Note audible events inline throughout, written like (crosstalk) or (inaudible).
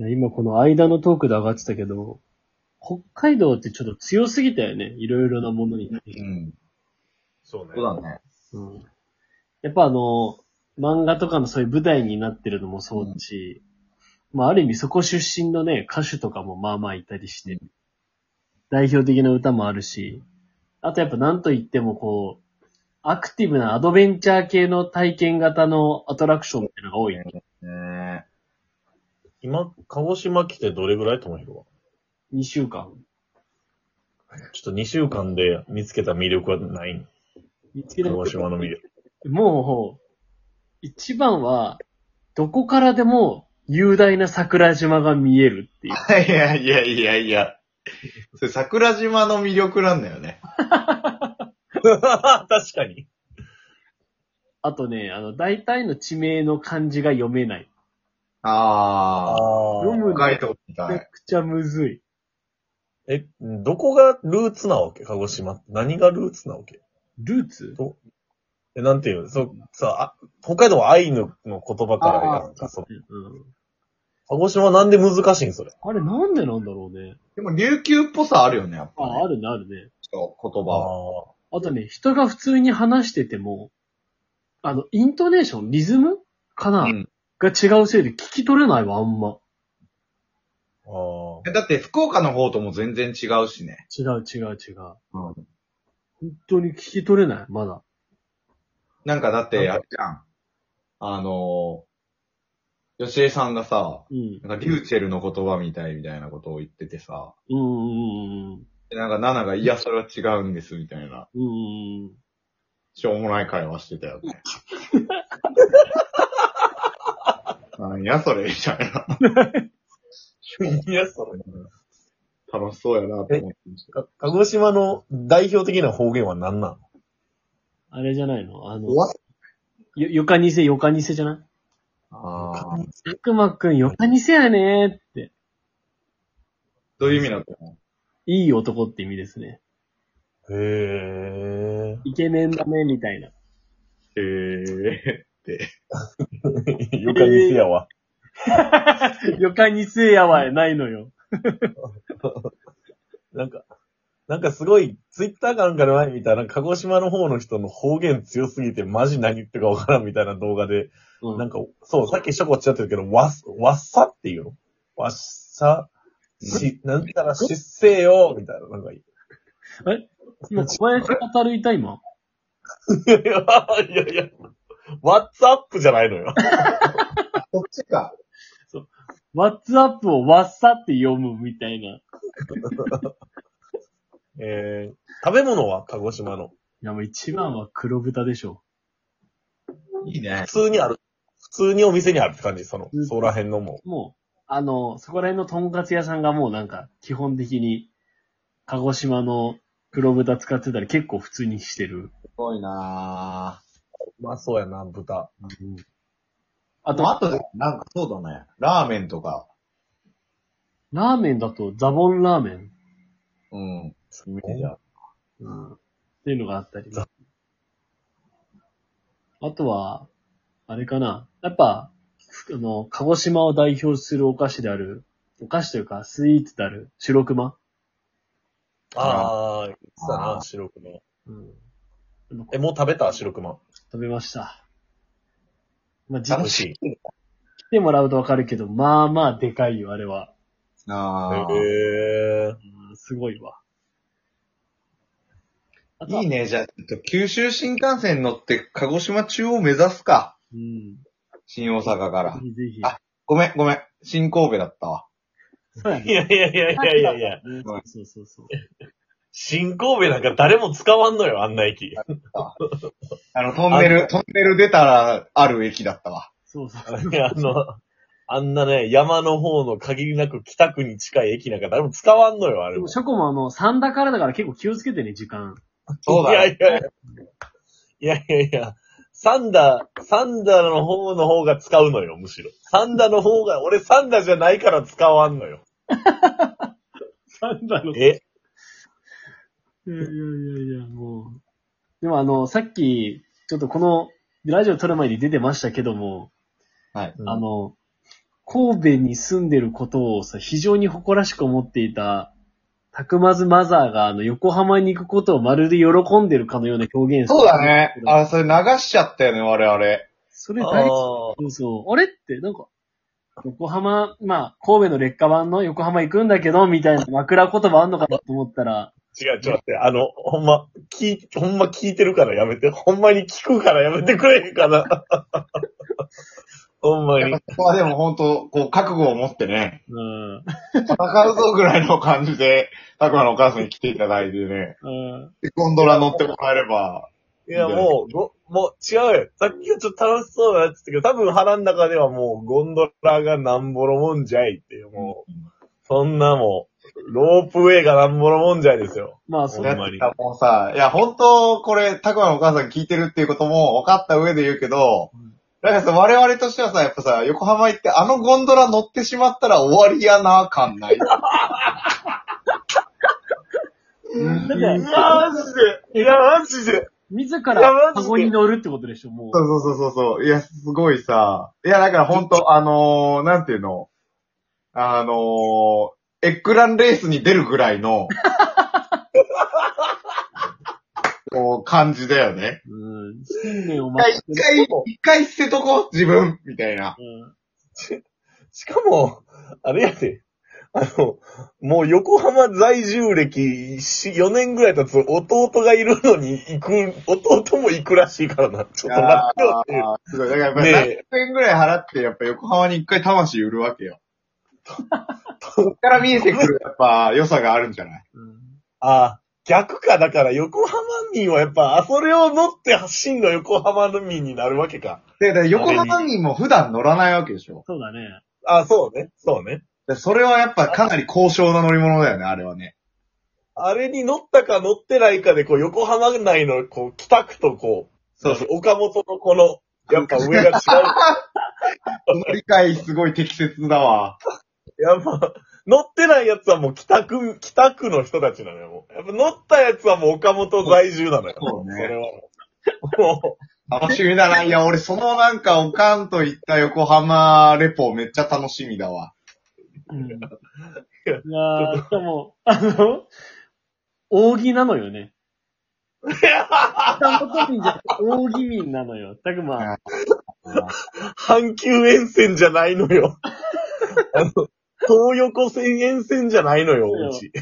いや今この間のトークで上がってたけど、北海道ってちょっと強すぎたよね。いろいろなものに。うん。そうね。そうだね。うん。やっぱあの、漫画とかのそういう舞台になってるのもそうだし、まあある意味そこ出身のね、歌手とかもまあまあいたりして、代表的な歌もあるし、あとやっぱなんといってもこう、アクティブなアドベンチャー系の体験型のアトラクションっていうのが多い。ね今、鹿児島来てどれぐらいともひろは？2週間。ちょっと2週間で見つけた魅力はない？ん見つけた鹿児島の魅力。もう、一番は、どこからでも雄大な桜島が見えるっていう。いやいやいやいや。それ桜島の魅力なんだよね。(laughs) 確かに。あとね、あの、大体の地名の漢字が読めない。ああ読む北海道みたい。めちゃくちゃむずい。え、どこがルーツなわけ？鹿児島って。何がルーツなわけ？ルーツ？え、なんていうの？そう、さ、あ北海道は愛のの言葉からやんか、そう。うん。鹿児島なんで難しいんそれ？あれなんでなんだろうね。でも琉球っぽさあるよね、やっぱ、ね。あ、あるね、あるね。そう言葉は。ああとね、人が普通に話してても、あの、イントネーション、リズム？かな、うんが違うせいで聞き取れないわ、あんま。あ。ああ。だって福岡の方とも全然違うしね。違う違う違う。うん。本当に聞き取れない、まだ。なんかだって、あれじゃん。あのー、吉江さんがさ、うん。なんかリューチェルの言葉みたいみたいなことを言っててさ、うんうんうんうん。でなんかナナが、いや、それは違うんです、みたいな、うんうんうん。しょうもない会話してたよね。(laughs) なんや、それ、みたいな。いや、それ。楽しそうやな、と思ってました。か鹿児島の代表的な方言は何なの？あれじゃないの？あの、わよ、よかにせ、よかにせじゃない？ああ。悪魔くん、よかにせやねーって。どういう意味だったの？いい男って意味ですね。へえ。イケメンだね、みたいな。へえ。よか (laughs) にせやわ。(laughs) よかにせやわやないのよ。(laughs) なんか、なんかすごい、ツイッターかなんかで前見たら、鹿児島の方の人の方言強すぎて、マジ何言ってるかわからんみたいな動画で、うん。なんか、そう、さっきしょこっちゃってるけど、わっ、わっさっていうの？わっさ、し、なんたら失勢よ、みたいな、なんかいい。今、小林語るいた今。いやいやいや、ワッツアップじゃないのよ。(laughs) こっちか。ワッツアップをわっさって読むみたいな。い (laughs) えー、食べ物は鹿児島の？や、もう一番は黒豚でしょ。いいね普。通にある。普通にお店にあるって感じ、その、そこら辺のももう、あの、そこら辺のとんかつ屋さんがもうなんか、基本的に、鹿児島の黒豚使ってたり結構普通にしてる。すごいなう。まあそうやな、豚。ああと、と、あとで、なんかそうだね。ラーメンとか。ラーメンだとザボンラーメン。うん。イメージあるうん。っていうのがあったりザ。あとは、あれかな。やっぱ、あの、鹿児島を代表するお菓子である、お菓子というか、スイーツである、白熊。あー、言ってたあな、白熊。うん。え、もう食べた白熊。食べました。まあ、美実際味しい。来てもらうとわかるけど、まあまあでかいよ、あれは。ああ。へうんすごいわ。あとはいいね。じゃあ、ちょっと九州新幹線乗って鹿児島中央目指すか。うん。新大阪からぜ。ひぜひ。あごめん、ごめん。新神戸だったわ。ー。いそうやね。やいやいやいやいやいや。ねごめんそうそうそう。新神戸なんか誰も使わんのよ、あんな駅。(laughs) あの、トンネル、トンネル出たらある駅だったわ。そうそう。いや、あの、あんなね、山の方の限りなく北区に近い駅なんか誰も使わんのよ、あれもでも、。ショコもあの、三田からだから結構気をつけてね、時間。そうだね。いやいやいや。いやいやいや。サンダー、サンダーの方の方が使うのよ、むしろ。サンダーの方が、俺サンダーじゃないから使わんのよ。(laughs) 三田の。いえやいやいやいや、もう。でもあの、さっき、ちょっとこの、ラジオ撮る前に出てましたけども、はい。あの、神戸に住んでることをさ、非常に誇らしく思っていた、たくまずマザーが、あの、横浜に行くことをまるで喜んでるかのような表現そうだね。あ、それ流しちゃったよね、我々。あそれ大ーそうそう。あれって、なんか、横浜、まあ、神戸の劣化版の横浜行くんだけど、みたいな枕言葉あんのかなと思ったら、違う、ちょっと待って、あの、ほんま、聞い、ほんま聞いてるからやめて。ほんまに聞くからやめてくれへんかな。(laughs) ほんまに。ここはでも本当こう、覚悟を持ってね、うん。戦うぞぐらいの感じで、たくまのお母さんに来ていただいてね、うん。でゴンドラ乗ってもらえれば、いや、もう、ご、もう、違うよ。さっきはちょっと楽しそうだなって言ったけど、多分腹の中ではもう、ゴンドラがなんぼのもんじゃいっていう、もう、そんなもう、ロープウェイがなんぼのもんじゃいですよ。まあ、そんまにだってもうさ、いや、本当これ、たくまのお母さん聞いてるっていうことも分かった上で言うけど、だからさ、我々としてはさ、やっぱさ、横浜行ってあのゴンドラ乗ってしまったら終わりやな、感ない。(laughs) うんだって、マジでいや、マジで自いやらマジでカゴに乗るってことでしょ、もう。そうそうそうそうそう。いや、すごいさ。いや、だから本当あのー、なんていうの？あのー、エッグランレースに出るぐらいの、(laughs) こう、感じだよね。うん。新年を一待って回、一回、一回捨てとこう、自分、みたいな。うんしかも、あれやで、あの、もう横浜在住歴4年ぐらい経つ弟がいるのに行く、弟も行くらしいからな。ちょっと待ってよっていう。あーすごい。だからやっぱりね何円ぐらい払って、やっぱ横浜に一回魂売るわけよ。そっから見えてくる、やっぱ、良さがあるんじゃない？うんああ、逆か。だから横浜民はやっぱ、あ、それを乗って真の横浜民になるわけか。で、だから横浜民も普段乗らないわけでしょ？そうだね。あそうね。そうね。でそれはやっぱかなり高尚な乗り物だよね、あれはね。あれに乗ったか乗ってないかで、こう、横浜内の、こう、北区とこう、そうそう。岡本のこの、やっぱ上が違う。その理解すごい適切だわ。やっぱ、乗ってないやつはもう北区、北区の人たちなのよ、もう。やっぱ乗ったやつはもう岡本在住なのよ。そうねそれはもう。も楽しみだな。いや、俺そのなんかおかんと行った横浜レポめっちゃ楽しみだわ。うん。いやーしかも、あの、扇なのよね。(laughs) 北本民扇民なのよ。たくま、阪急沿線じゃないのよ。(laughs) あの、東横線沿線じゃないのよ、うち。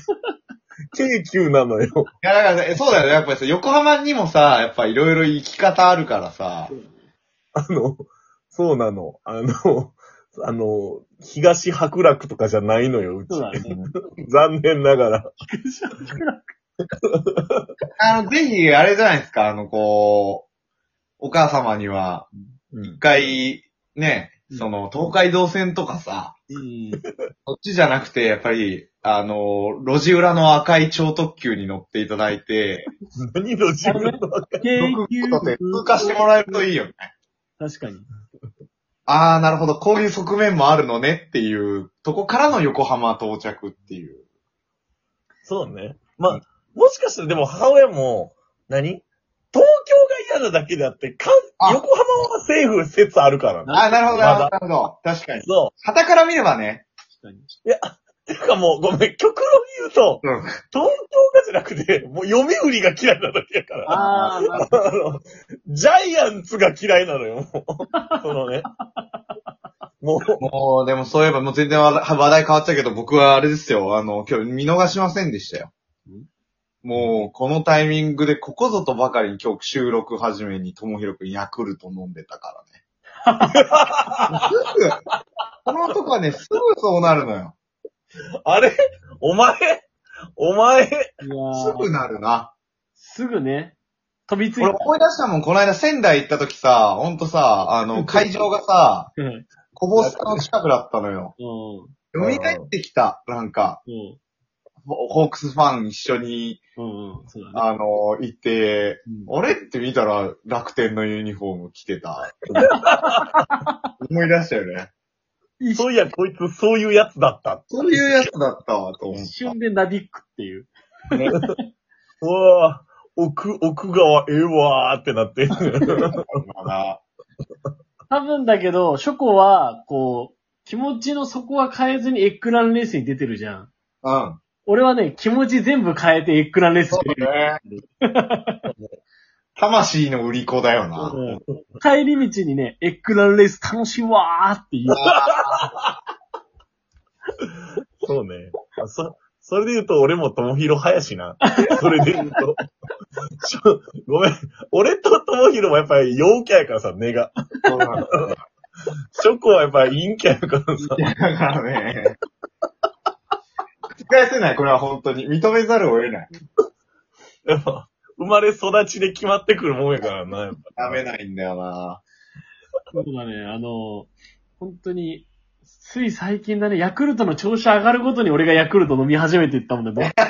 京急なのよ。いや、だからね、そうだよね。やっぱりさ、横浜にもさ、やっぱいろいろ行き方あるからさ。あの、そうなの。あの、あの、東白楽とかじゃないのよ、うち。そうだね。(laughs) 残念ながら。あの、ぜひ、あれじゃないですか、あの、こう、お母様には、うん一回、ね、うんその、東海道線とかさ、うん。そっちじゃなくて、やっぱり、あの、路地裏の赤い超特急に乗っていただいて、(laughs) 何の自分の京僕急ことで通過してもらえるといいよね。確かに。あー、なるほど、こういう側面もあるのねっていう、とこからの横浜到着っていう。そうね。まあ、もしかしたらでも母親も、何？東京が嫌なだけであって、かんあ横浜はセーフ説あるからね。あー、なるほど、なるほど。確かに。そ旗から見ればね。確かに。う。いや、てかもう、ごめん、極論言うと、うん。東京がじゃなくて、もう読売が嫌いなだけやから。あー、なるほあの、ジャイアンツが嫌いなのよ、もう。そのね。もう、もう、でもそういえばもう全然話題変わっちゃうけど、僕はあれですよ。あの、今日見逃しませんでしたよ。もう、このタイミングでここぞとばかりに今日収録始めに、ともひろくんヤクルト飲んでたからね。(laughs) すぐ、この男はね、すぐそうなるのよ。あれ？お前？お前？すぐなるな。すぐね、飛びついた。俺思い出したもん、この間仙台行った時さ、ほんとさ、あの、会場がさ、うん。こぼすの近くだったのよ。うん。蘇ってきた、なんか、うん。ホークスファン一緒に、うん。うん。そうだね。あの、行って、うんあれって見たら楽天のユニフォーム着てた。(laughs) 思い出したよね。そういや、こいつそういうやつだった。そういうやつだったわ、と思っ一瞬でナディックっていう。た。ね、(laughs) うわぁ、奥、奥川ええわーってなって。まだ多分だけど、ショコは、こう、気持ちの底は変えずにエッグランレースに出てるじゃん。うん。俺はね、気持ち全部変えてエッグランレース出る。魂の売り子だよな。うん帰り道にね、エッグランレース楽しいわーって言う。そうね。あそ、それで言うと俺も友広派やしな。それで言うと。ちょごめん。俺と友広もやっぱり陽キャやからさ、根が。そうなんだよチョコはやっぱり陰キャやからさ。だからね。返せない、これは本当に。認めざるを得ない。やっぱ、生まれ育ちで決まってくるもんやからな、やっぱ。ダメないんだよな。そうだね、あの、本当に、つい最近だね、ヤクルトの調子上がるごとに俺がヤクルト飲み始めていったもんね。(laughs) い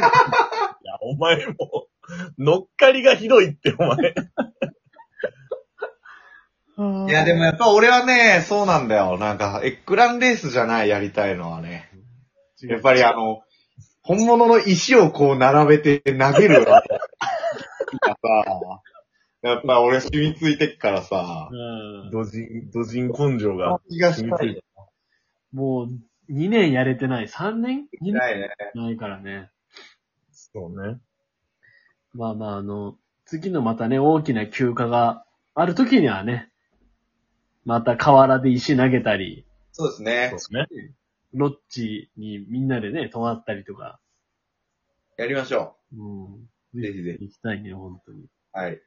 や、お前も、乗っかりがひどいって、お前。いや、でもやっぱ俺はね、そうなんだよ。なんか、エッグランレースじゃない、やりたいのはね。やっぱりあの、本物の石をこう並べて投げる。(laughs) がさ、やっぱ俺染みついてっからさ、うん土人、土人根性が。気がしたい。もう、2年やれてない。3年 ?2 年ないね。ないからね。そうね。まあまあ、あの、次のまたね、大きな休暇がある時にはね、また河原で石投げたり、そうですねそう。ですね。ロッジにみんなでね、泊まったりとか、やりましょうん。ぜひぜ行きたいね、本当に。う。はい。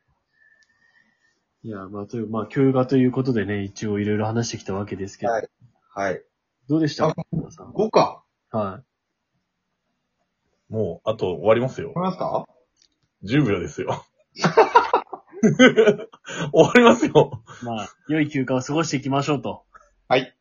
いや、まあ、という、まあ、休暇ということでね、一応いろいろ話してきたわけですけど、はいはい。どうでした？あか皆さん5か。はもう、あと終わりますよわ。かりますか？10秒ですよ。終わりますよ。(laughs) い。まあ、良い休暇を過ごしていきましょうと。はい。